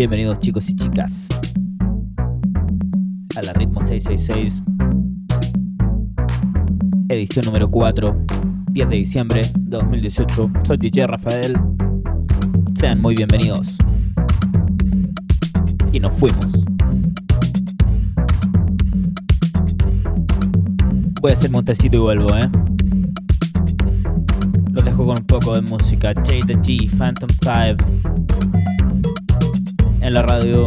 Bienvenidos chicos y chicas a la Ritmo 666, edición número 4, 10 de diciembre de 2018. Soy DJ Rafael. Sean muy bienvenidos. Y nos fuimos. Voy a hacer montecito y vuelvo, ¿eh? Lo dejo con un poco de música. J the G, Phantom 5. En la radio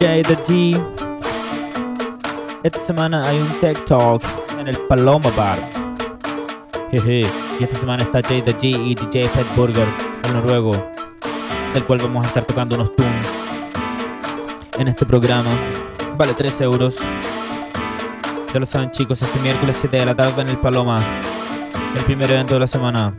escuchamos J the G. Esta semana hay un Tech Talk en el Paloma Bar. Jeje. Y esta semana está J the G y DJ Fed Burger, el noruego, del cual vamos a estar tocando unos tunes en este programa. Vale 3 euros. Ya lo saben chicos, este miércoles 7 de la tarde en el Paloma. El primer evento de la semana.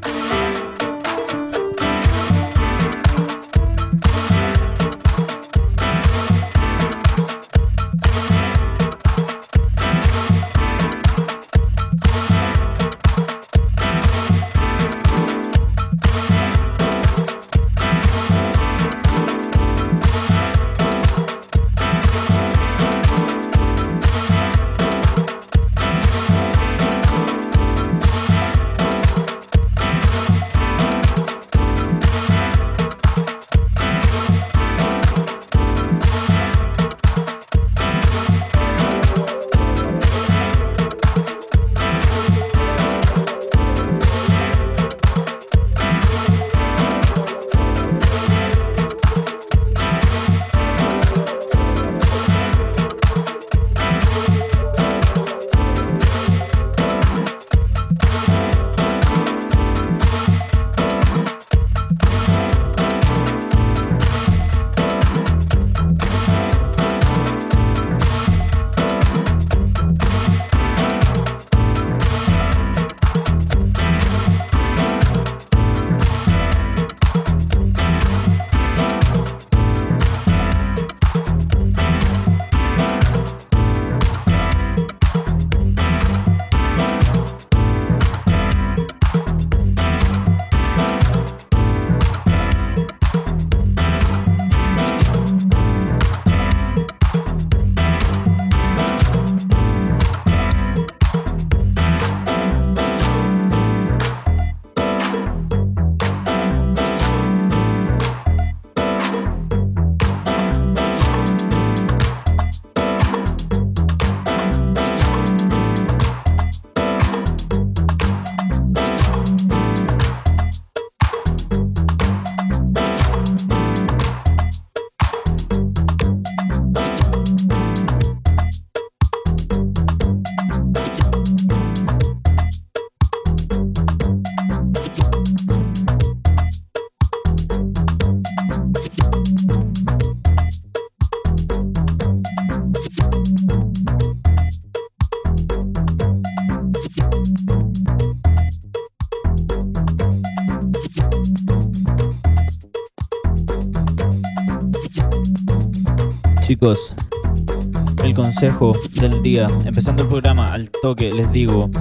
El consejo del día, empezando el programa al toque, les digo,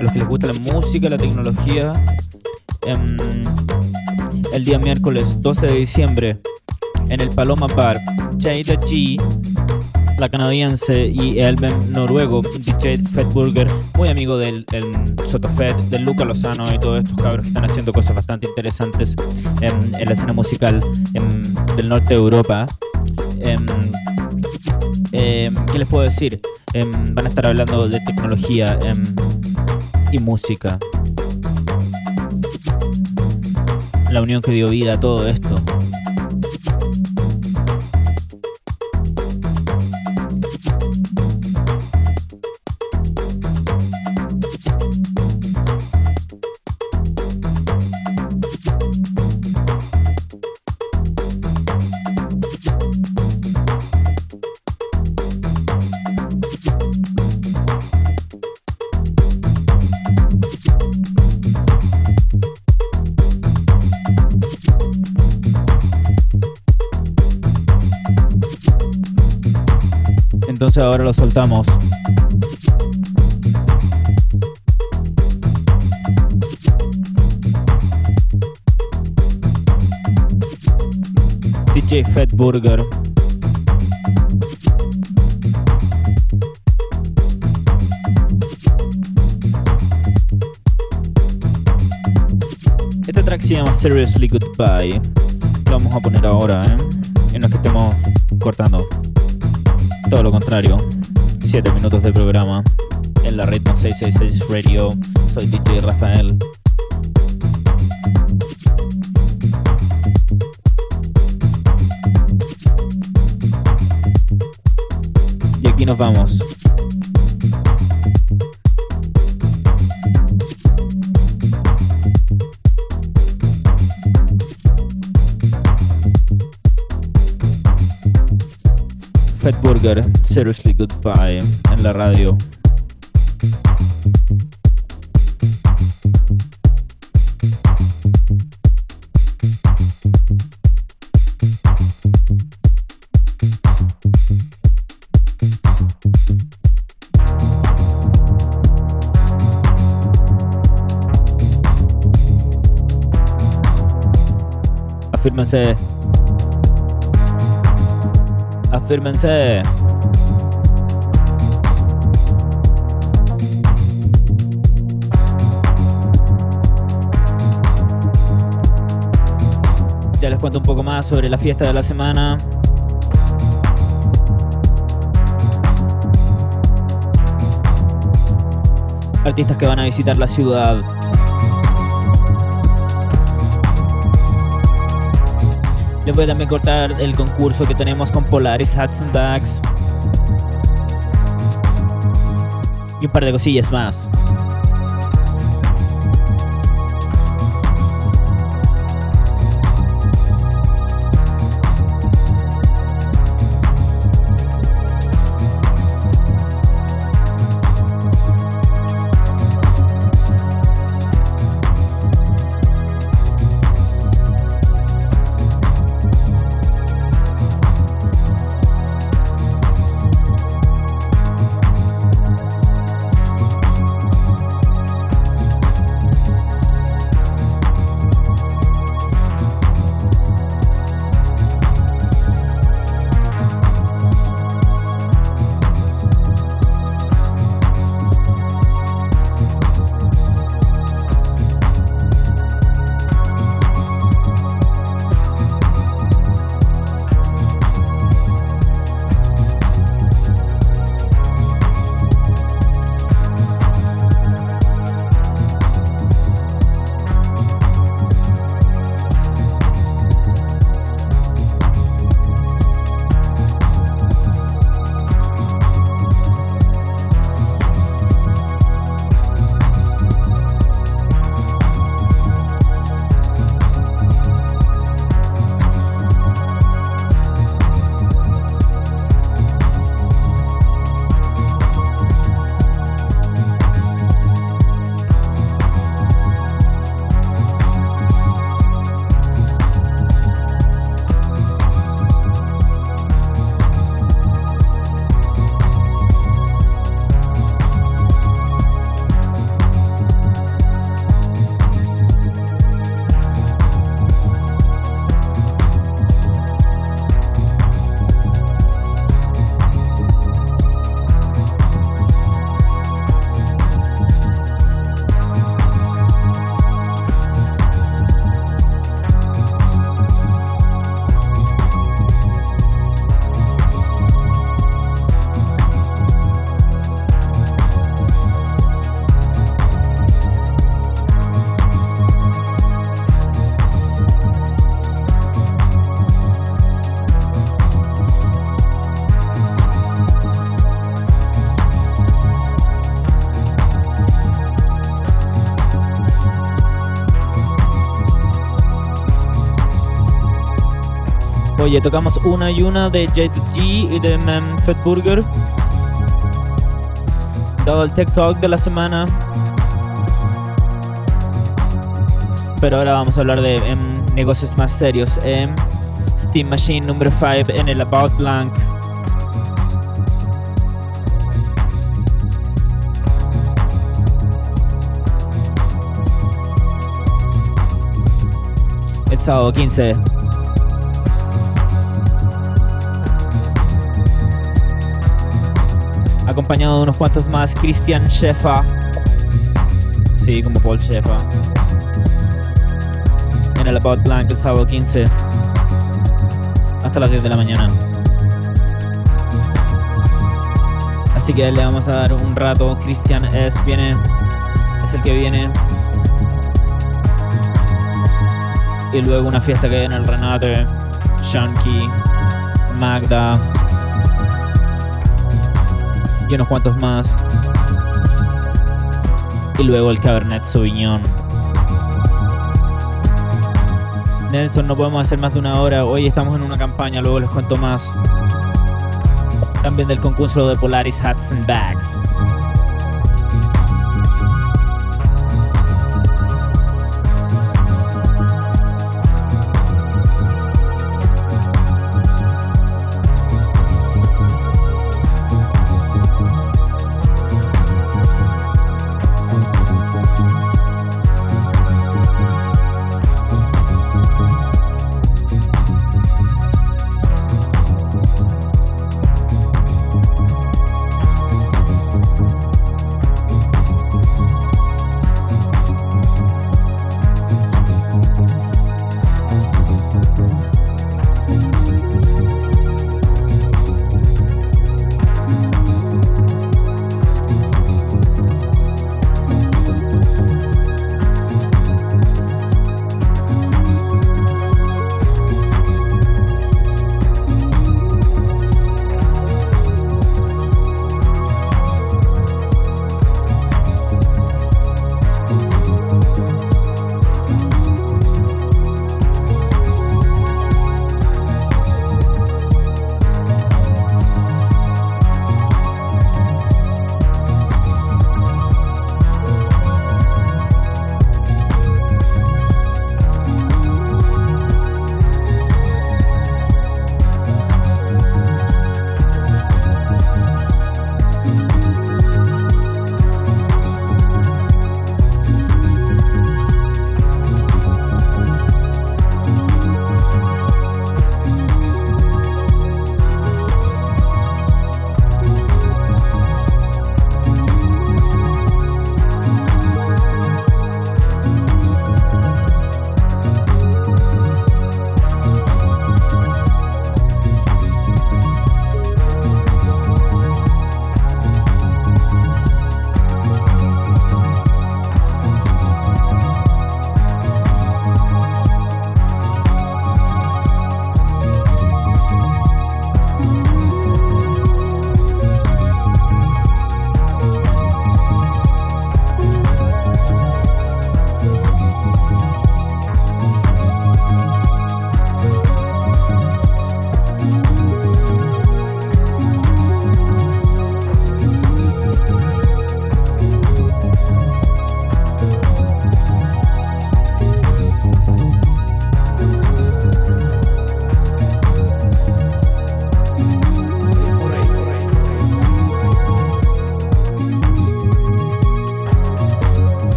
a los que les gusta la música, la tecnología, em, el día miércoles 12 de diciembre en el Paloma Bar, Jada G, la canadiense, y el noruego, DJ Fedburger, muy amigo del Sotofed, del Luca Lozano y todos estos cabros que están haciendo cosas bastante interesantes en, la escena musical del norte de Europa. Em, em, ¿Qué les puedo decir? Em, van a estar hablando de tecnología y música. La unión que dio vida a todo esto. Ahora lo soltamos. DJ Fat Burger. Este track se llama Seriously Goodbye. Lo vamos a poner ahora, ¿eh? En lo que estemos cortando. Todo lo contrario. 7 minutos de programa en la Ritmo 666 Radio. Soy DJ Rafael. Y aquí nos vamos. Fat Burger, Seriously Goodbye en la radio. Afírmense Afírmense. Ya les cuento un poco más sobre la fiesta de la semana. Artistas que van a visitar la ciudad. Les voy a también cortar el concurso que tenemos con Polaris Hats and Bags. Y un par de cosillas más. Oye, tocamos una y una de J2G y de um, Fed Burger. Dado el Tech Talk de la semana. Pero ahora vamos a hablar de em, negocios más serios. Em, Steam Machine número 5 en el About Blank. El sábado 15. Acompañado de unos cuantos más, Christian Shefa. Sí, como Paul Shefa. En el About Blank el sábado 15. Hasta las 10 de la mañana. Así que le vamos a dar un rato. Christian S viene. Es el que viene. Y luego una fiesta que hay en el Renate. Shanky. Magda. Unos cuantos más. Y luego el Cabernet Sauvignon. Nelson, no podemos hacer más de una hora. Hoy estamos en una campaña, luego les cuento más. También del concurso de Polaris Hats and Bags.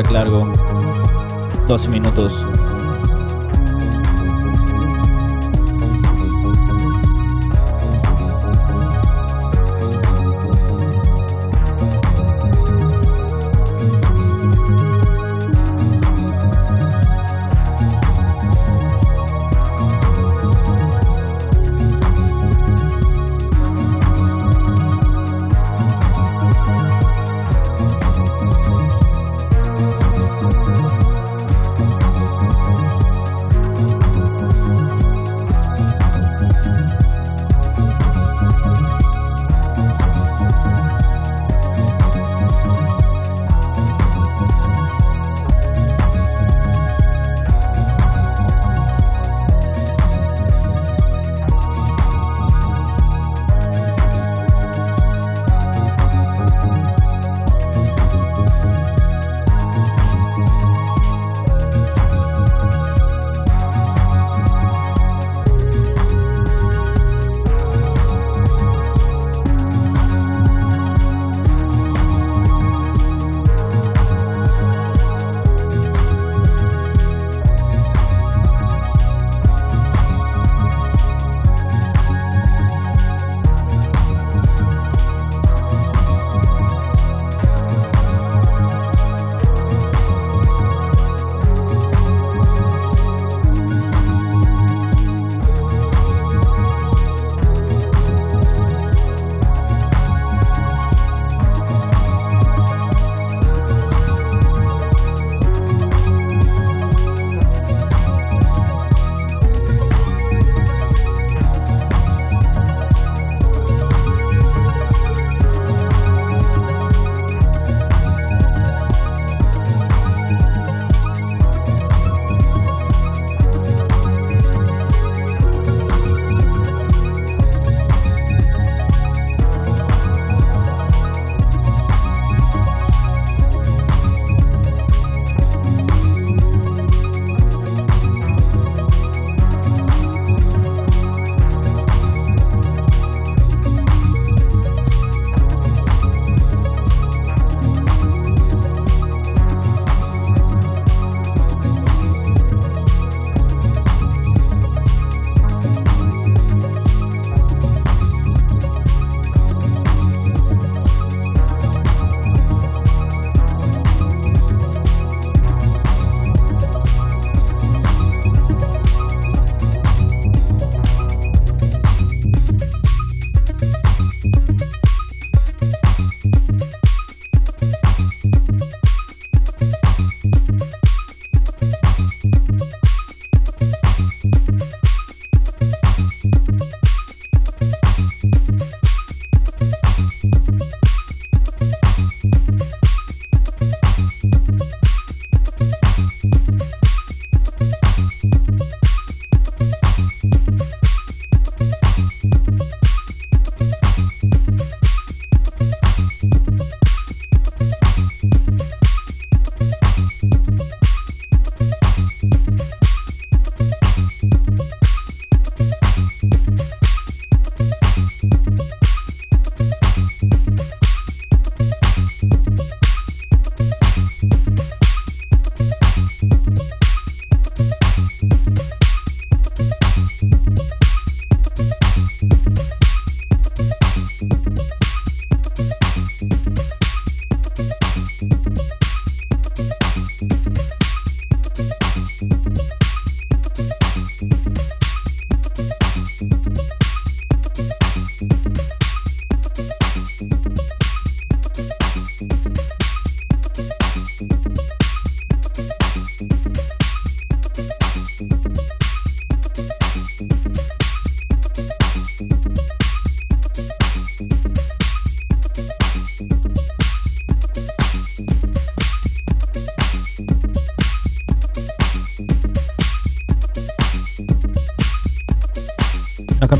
Track largo, 12 minutos.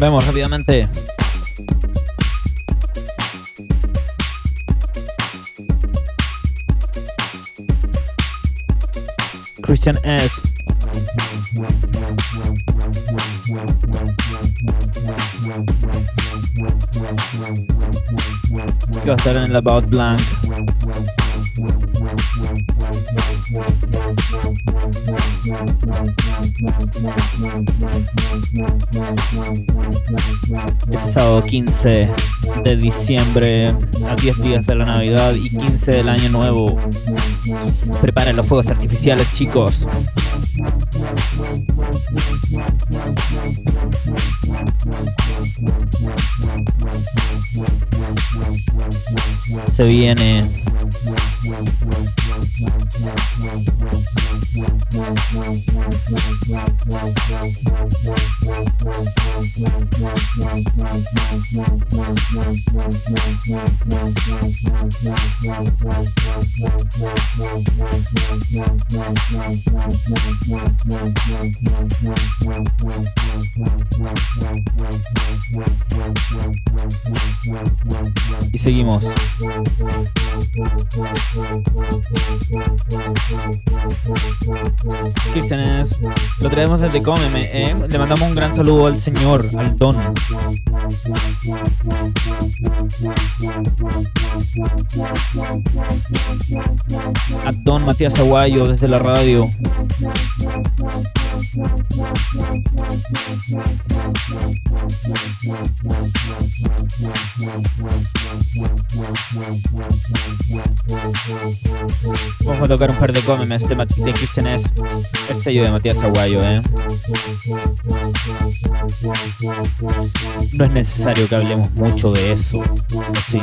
Vemos rápidamente. Christian S. Estar en el About Blank. Sábado 15 de diciembre a 10 días de la Navidad y 15 del año nuevo. Preparen los fuegos artificiales, chicos. Se viene y seguimos. Lo traemos desde Cómeme, ¿eh? Le mandamos un gran saludo al señor, al don. A don Matías Aguayo desde la radio. Vamos a tocar un par de cómemes de, de Christian S. El sello de Matías Aguayo, ¿eh? No es necesario que hablemos mucho de eso, ¿sí?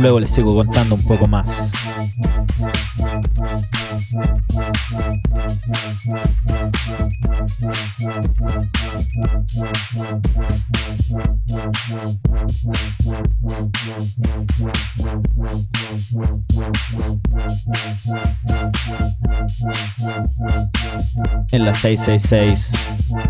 Luego les sigo contando un poco más. En la 666.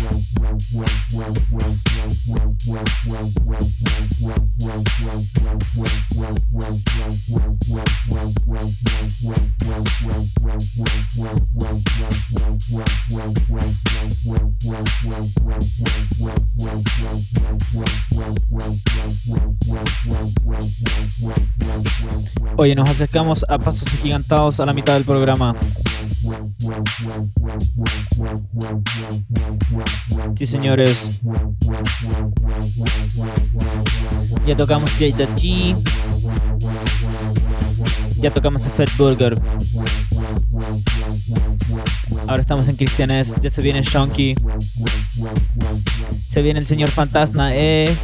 Oye, nos acercamos a pasos agigantados a la mitad del programa. Sí, señores. Ya tocamos Jada G. Ya tocamos a Fat Burger. Ahora estamos en Cristianes. Ya se viene Shonky. Se viene el señor Fantasma, eh.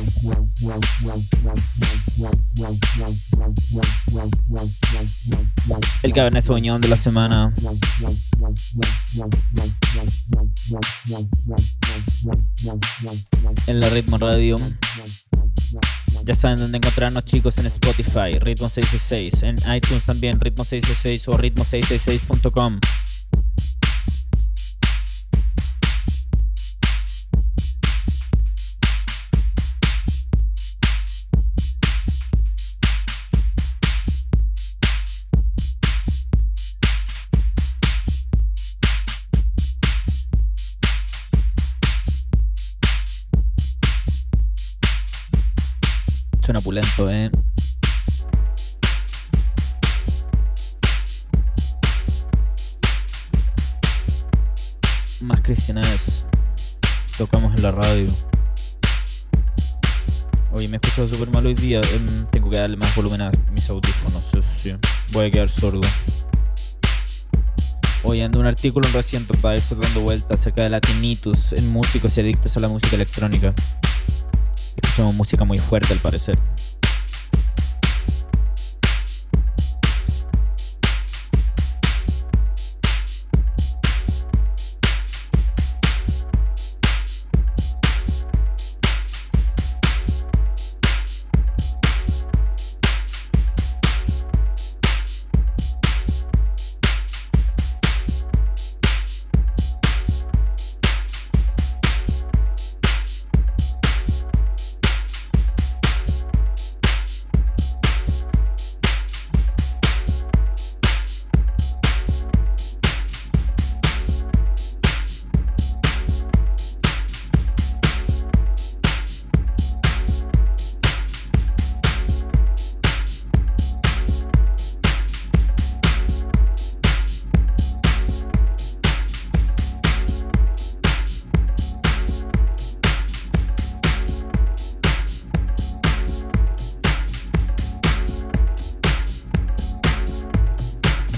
El Cabernet Sauvignon de la semana. En la Ritmo Radio. Ya saben dónde encontrarnos chicos en Spotify, Ritmo 666, en iTunes también, Ritmo 666 o ritmo666.com. Eh. Más cristianas tocamos en la radio. Oye, me he escuchado súper mal hoy día. em, tengo que darle más volumen a mis audífonos. sí. Voy a quedar sordo. Hoy ando un artículo en reciente para ir dando vueltas acerca de la tinnitus en músicos y adictos a la música electrónica. Música muy fuerte al parecer.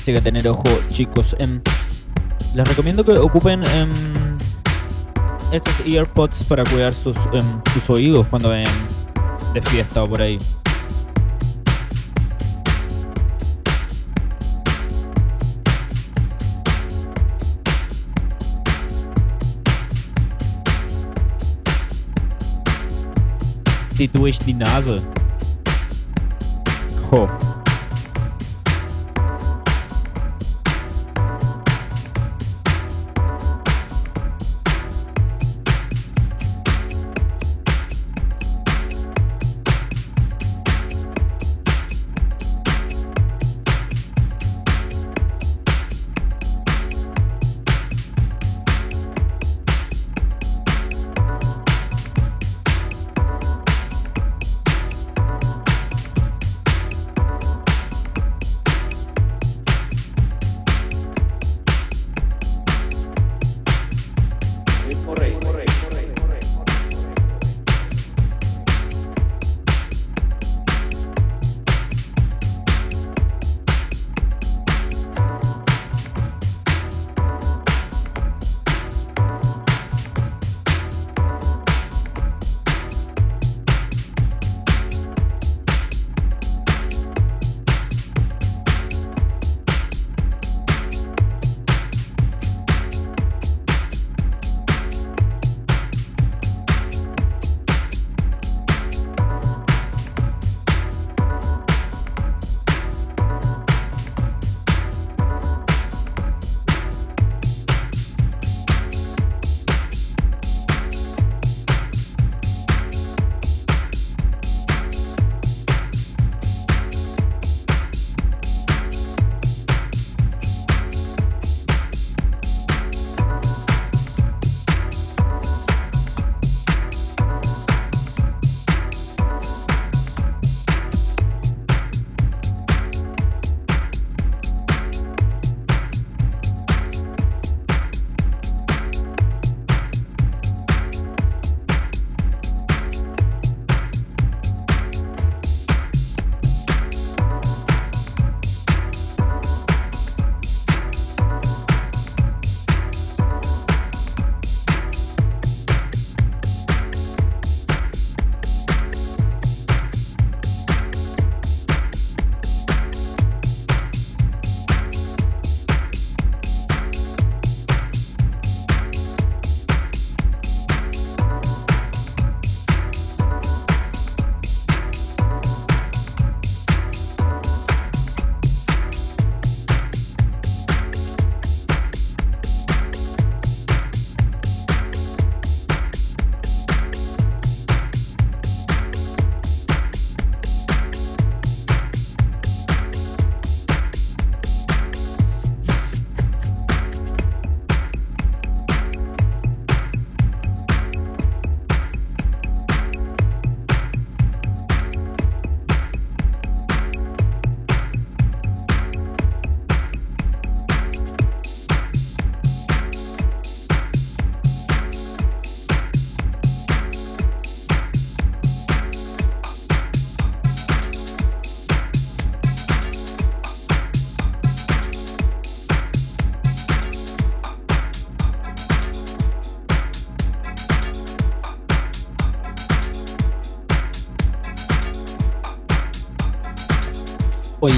Así que tener ojo, chicos. Les recomiendo que ocupen em, estos earpods para cuidar sus, em, sus oídos cuando vayan de fiesta o por ahí. Die durch die Nase.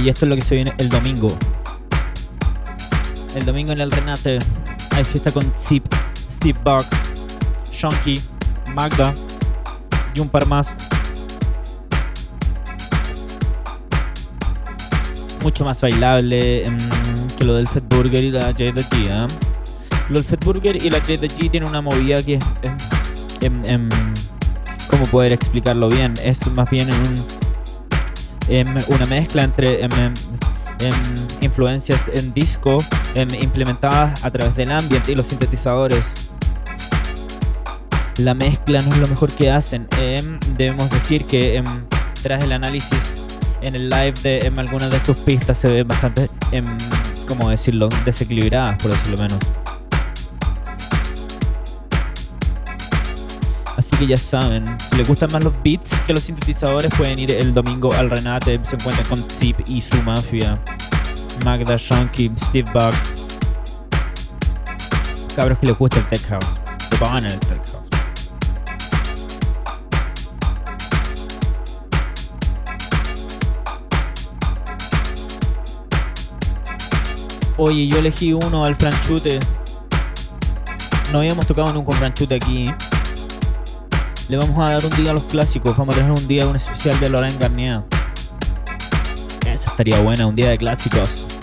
Y esto es lo que se viene el domingo. El domingo en el Renate hay fiesta con Zip, Steve Buck, Shonky, Magda y un par más. Mucho más bailable em, que lo del Fed Burger y la Jada G. ¿eh? Lo del Fed Burger y la Jada G tiene una movida que es. Em, em, ¿Cómo poder explicarlo bien? Es más bien un, una mezcla entre influencias en disco implementadas a través del ambiente y los sintetizadores la mezcla no es lo mejor que hacen. Em, debemos decir que em, tras el análisis en el live de em, algunas de sus pistas se ven bastante, ¿cómo decirlo?, desequilibradas, por decirlo menos. Que ya saben, si les gustan más los beats que los sintetizadores, pueden ir el domingo al Renate. Se encuentran con Zip y su mafia. Magda, Shonky, Steve Buck. Cabros que les gusta el tech house. Se pagan el tech house. Oye, yo elegí uno al franchute. No habíamos tocado nunca un franchute aquí. Le vamos a dar un día a los clásicos. Vamos a tener un día, un especial de Lorraine Garnier. Esa estaría buena, un día de clásicos.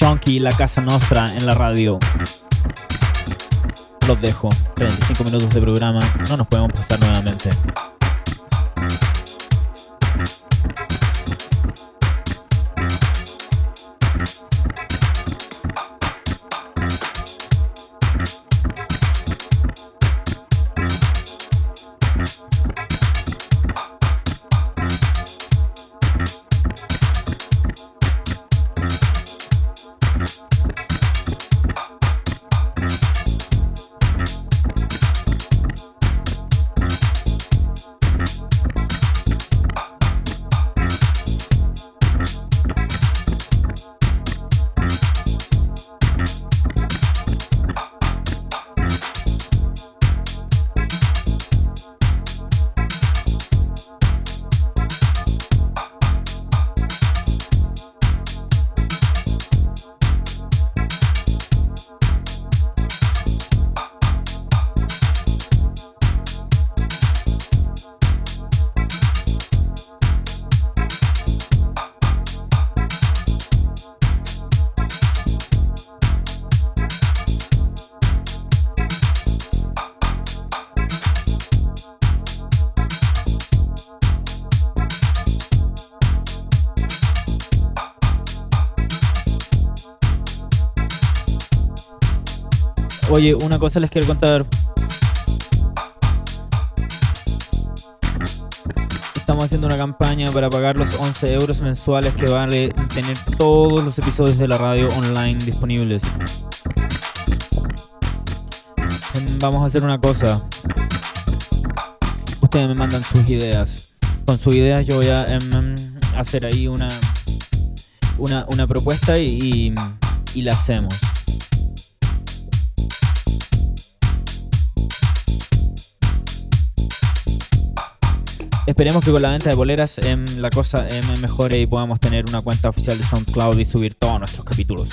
La Casa Nostra en la radio. Los dejo. 35 minutos de programa. No nos podemos pasar nuevamente. Oye, una cosa les quiero contar. Estamos haciendo una campaña para pagar los 11 euros mensuales que vale tener todos los episodios de la radio online disponibles. Vamos a hacer una cosa. Ustedes me mandan sus ideas. Con sus ideas yo voy a em, hacer ahí una, una, propuesta y la hacemos. Esperemos que con la venta de boleras em, la cosa em, mejore y podamos tener una cuenta oficial de SoundCloud y subir todos nuestros capítulos.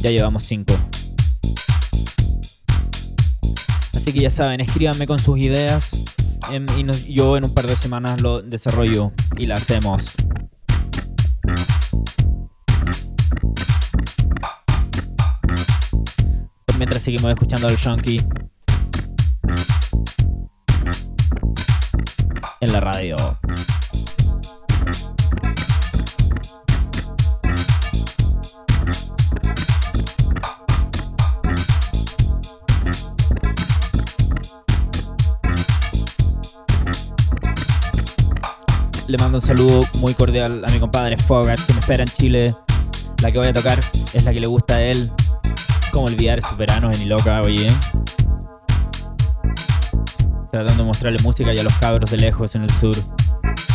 Ya llevamos 5. Así que ya saben, escríbanme con sus ideas em, y yo en un par de semanas lo desarrollo y la hacemos. Mientras seguimos escuchando al Shonky en la radio. Le mando un saludo muy cordial a mi compadre Fogart que me espera en Chile. La que voy a tocar es la que le gusta a él. Como olvidar esos veranos en Iloca, oye tratando de mostrarle música y a los cabros de lejos en el sur,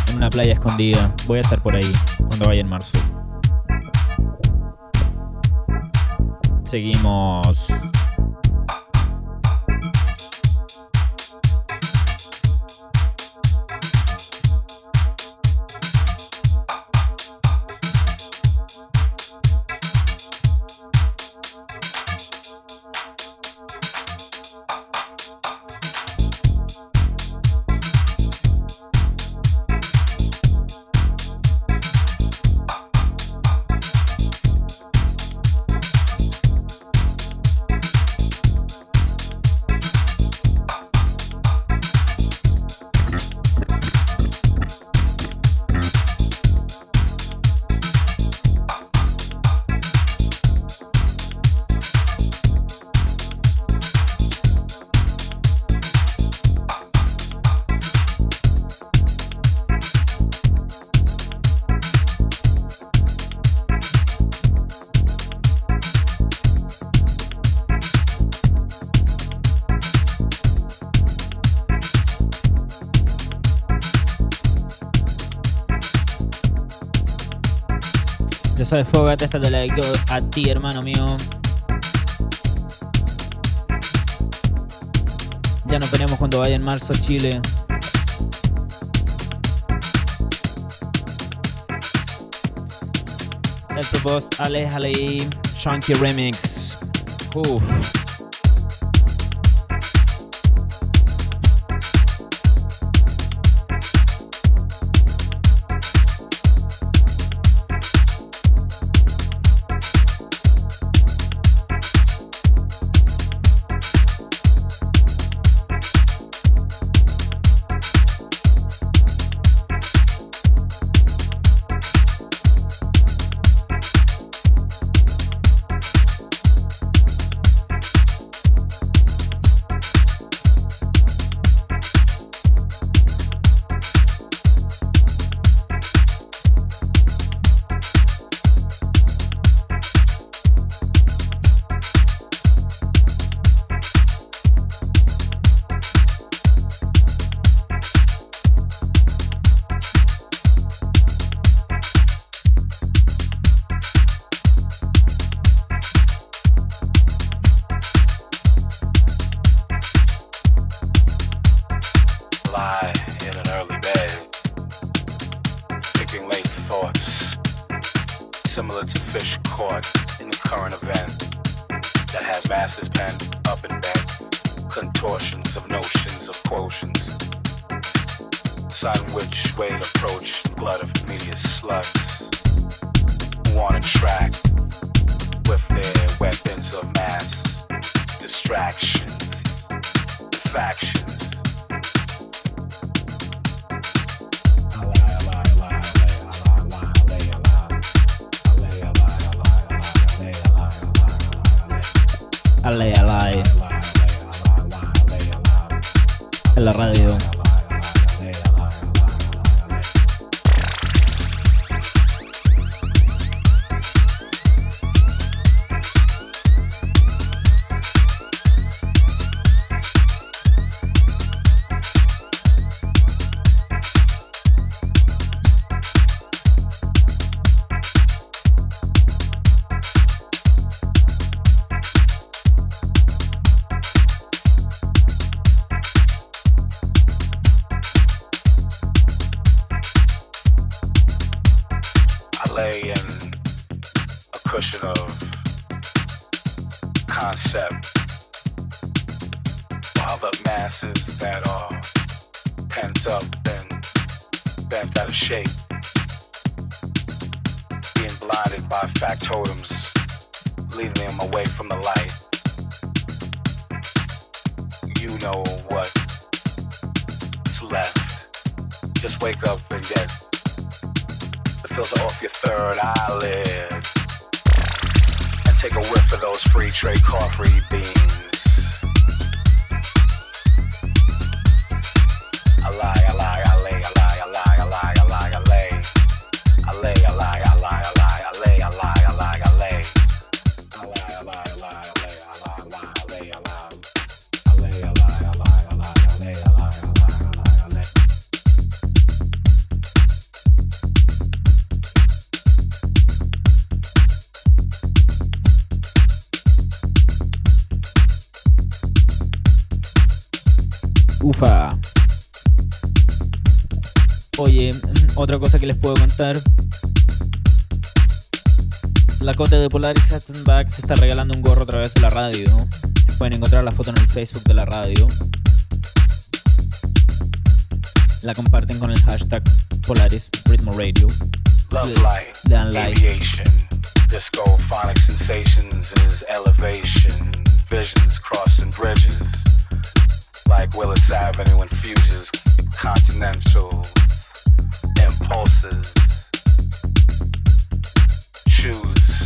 en una playa escondida. Voy a estar por ahí cuando vaya en marzo. Seguimos. de Fogat, esta te la dedico a ti, hermano mío. Ya nos veremos cuando vaya en marzo a Chile. El tu post, Alex Chunky Remix. fish caught in the current event that has masses bent up and back, contortions of notions of quotients, decide which way to approach the blood of media slugs who want to track with their weapons of mass distractions, factions. Ale, ale, ale, up and get the filter off your third eyelid. And take a whiff of those free trade coffee beans. Que les puedo contar. La Cote de Polaris Back se está regalando un gorro a través de la radio. Pueden encontrar la foto en el Facebook de la radio. La comparten con el hashtag Polaris Ritmo Radio. Love light, aviation, disco phonic sensations is elevation, visions crossing bridges, like Willis Avenue infuses continental pulses. Choose.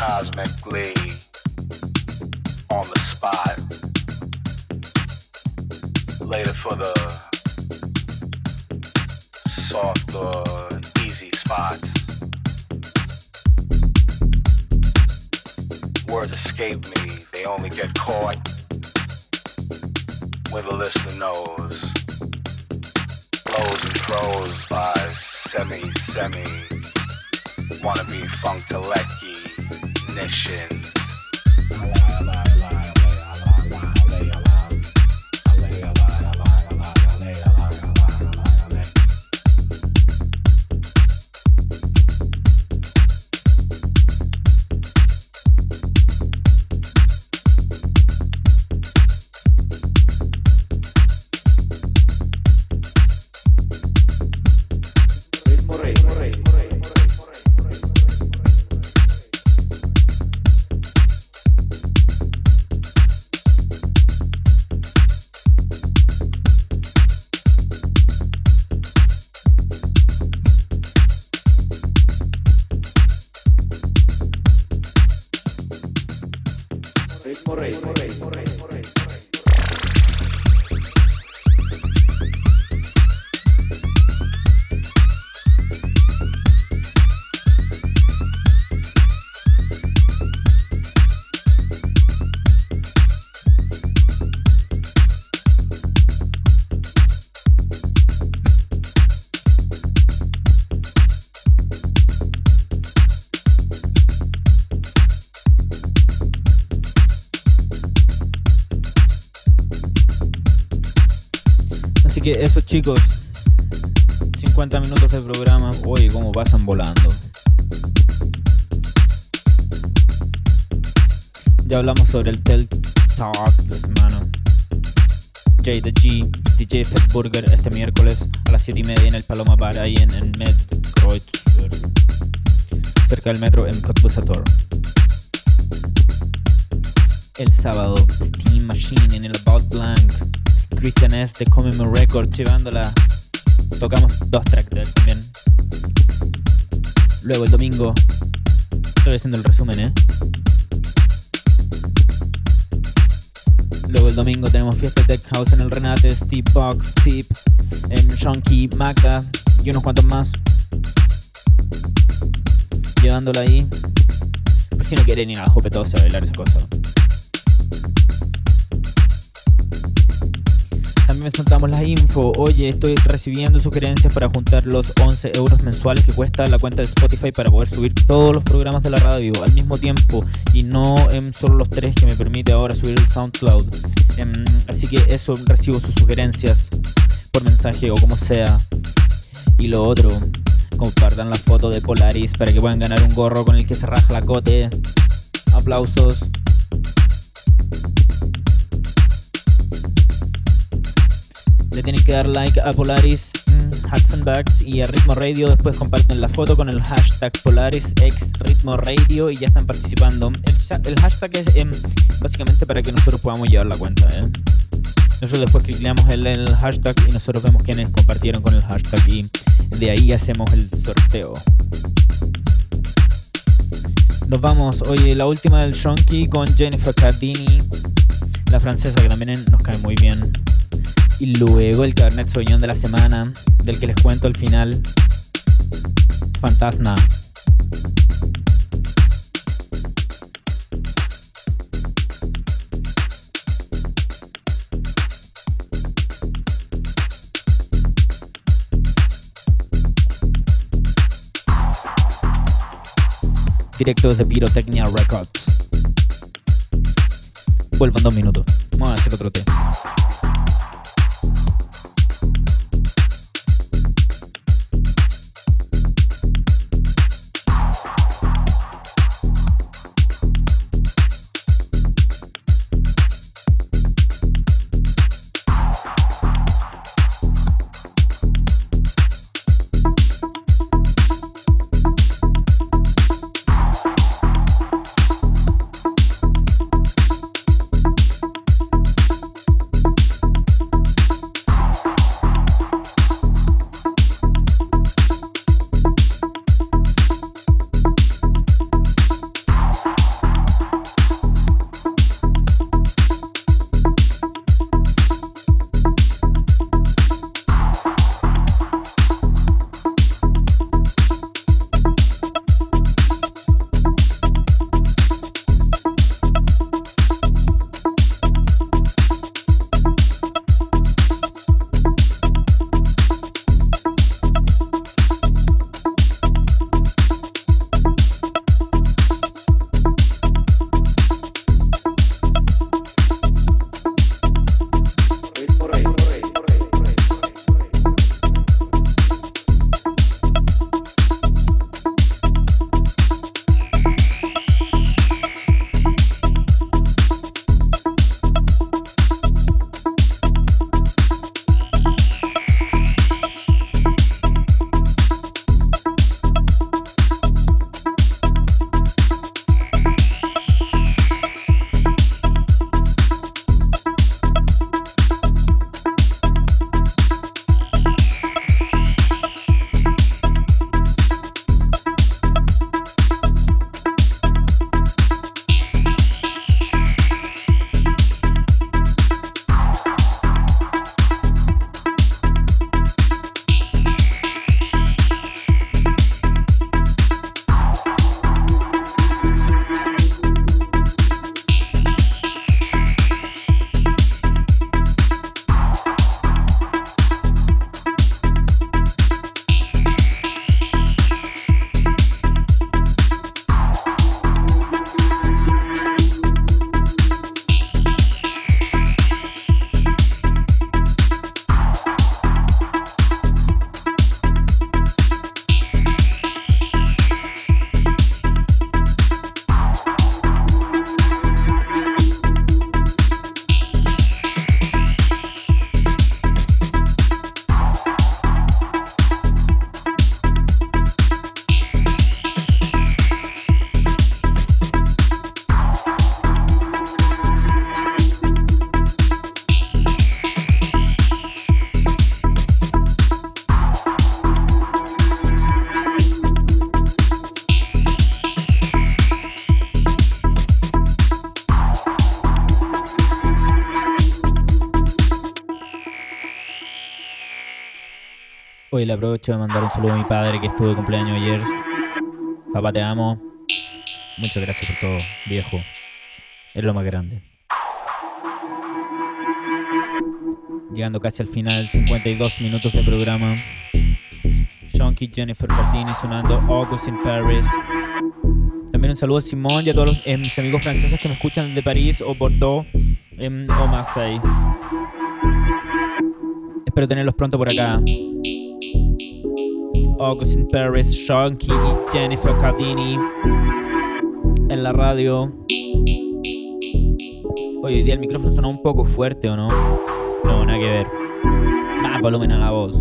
Cosmically on the spot later for the softer easy spots words escape me, they only get caught where the listener knows. Blows and throws by semi semi. Wanna be Ignition. Nation. eso chicos, 50 minutos de programa, oye, cómo pasan volando. Ya hablamos sobre el Tel Talk de semana. J the G, DJ Fat este miércoles a las 7 y media en el Paloma Bar ahí en, en cerca del metro en Cottbussator. El sábado, Steam Machine en el About Blank Christian S. de Common Records llevándola. Tocamos dos tracks también. Luego el domingo. Estoy haciendo el resumen, ¿eh? Luego el domingo tenemos fiesta Tech House en el Renate, Steve Box, en Shonky, Magda y unos cuantos más. Llevándola ahí. Por si no quieren ir a la a bailar esa cosa. También soltamos la info. Oye, estoy recibiendo sugerencias para juntar los 11 euros mensuales que cuesta la cuenta de Spotify para poder subir todos los programas de la radio al mismo tiempo y no en solo los tres que me permite ahora subir el SoundCloud. Em, así que eso, recibo sus sugerencias por mensaje o como sea. Y lo otro, compartan la foto de Polaris para que puedan ganar un gorro con el que se raja la cote. Aplausos. Le tienen que dar like a Polaris Hudson Bags y a Ritmo Radio. Después comparten la foto con el hashtag Polaris X Ritmo Radio y ya están participando. El, hashtag es em, básicamente para que nosotros podamos llevar la cuenta. ¿eh? Nosotros después clicamos en el hashtag y nosotros vemos quiénes compartieron con el hashtag y de ahí hacemos el sorteo. Nos vamos, oye, la última del Shonky con Jennifer Cardini, la francesa que también nos cae muy bien. Y luego el Cabernet Sauvignon de la semana, del que les cuento al final. Fantasma. Directo desde Pyrotechnia Records. Vuelvan dos minutos. Vamos a hacer otro té. Le aprovecho de mandar un saludo a mi padre que estuvo de cumpleaños ayer. Papá, te amo. Muchas gracias por todo, viejo. Es lo más grande. Llegando casi al final, 52 minutos de programa. Shonky, Jennifer Cardini sonando August in Paris. También un saludo a Simón y a todos los, eh, mis amigos franceses que me escuchan de París o Bordeaux em, o Marseille. Espero tenerlos pronto por acá. August in Paris, Shonky y Jennifer Cardini en la radio. Oye, hoy día el micrófono suena un poco fuerte, ¿o no? No, nada que ver. Más volumen a la voz.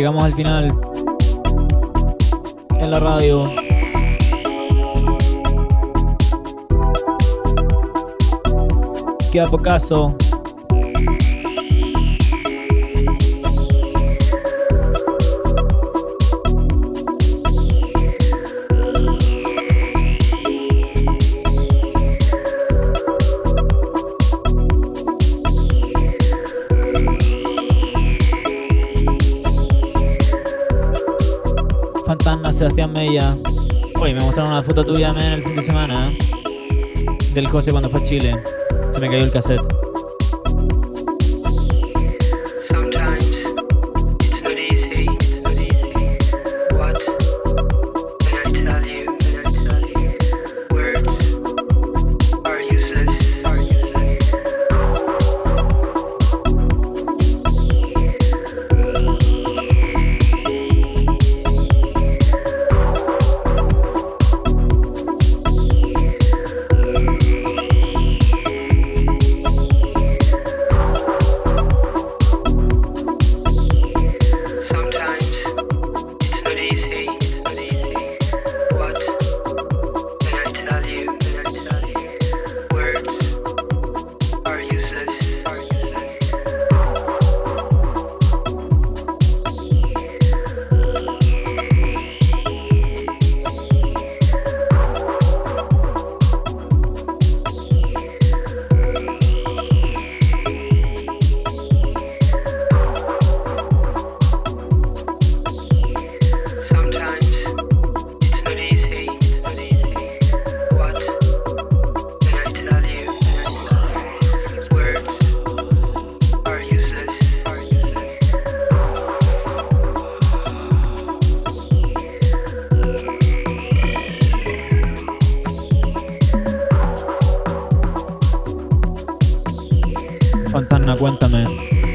Llegamos al final. En la radio. Queda por Sebastián Mella. Oye, me mostraron una foto tuya men, el fin de semana. ¿eh? Del José cuando fue a Chile. Se me cayó el cassette.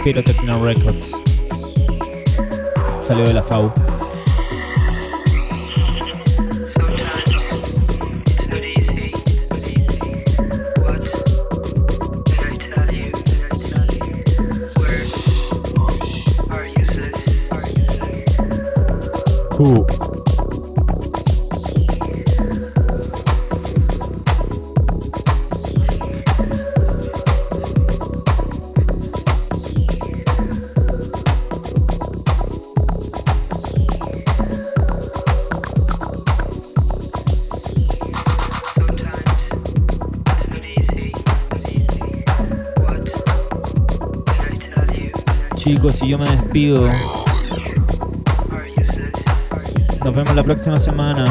Pyrotechno Records. Salió de la FAU. Nos vemos la próxima semana.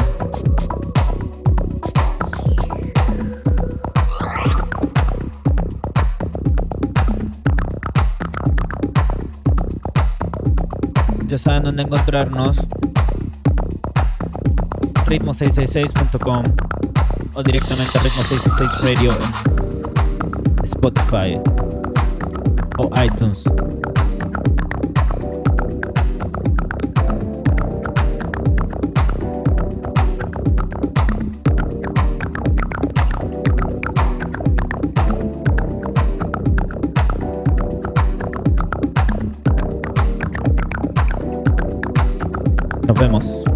Ya saben dónde encontrarnos. Ritmo666.com o directamente a Ritmo666 Radio en Spotify o iTunes. Nos vemos. One.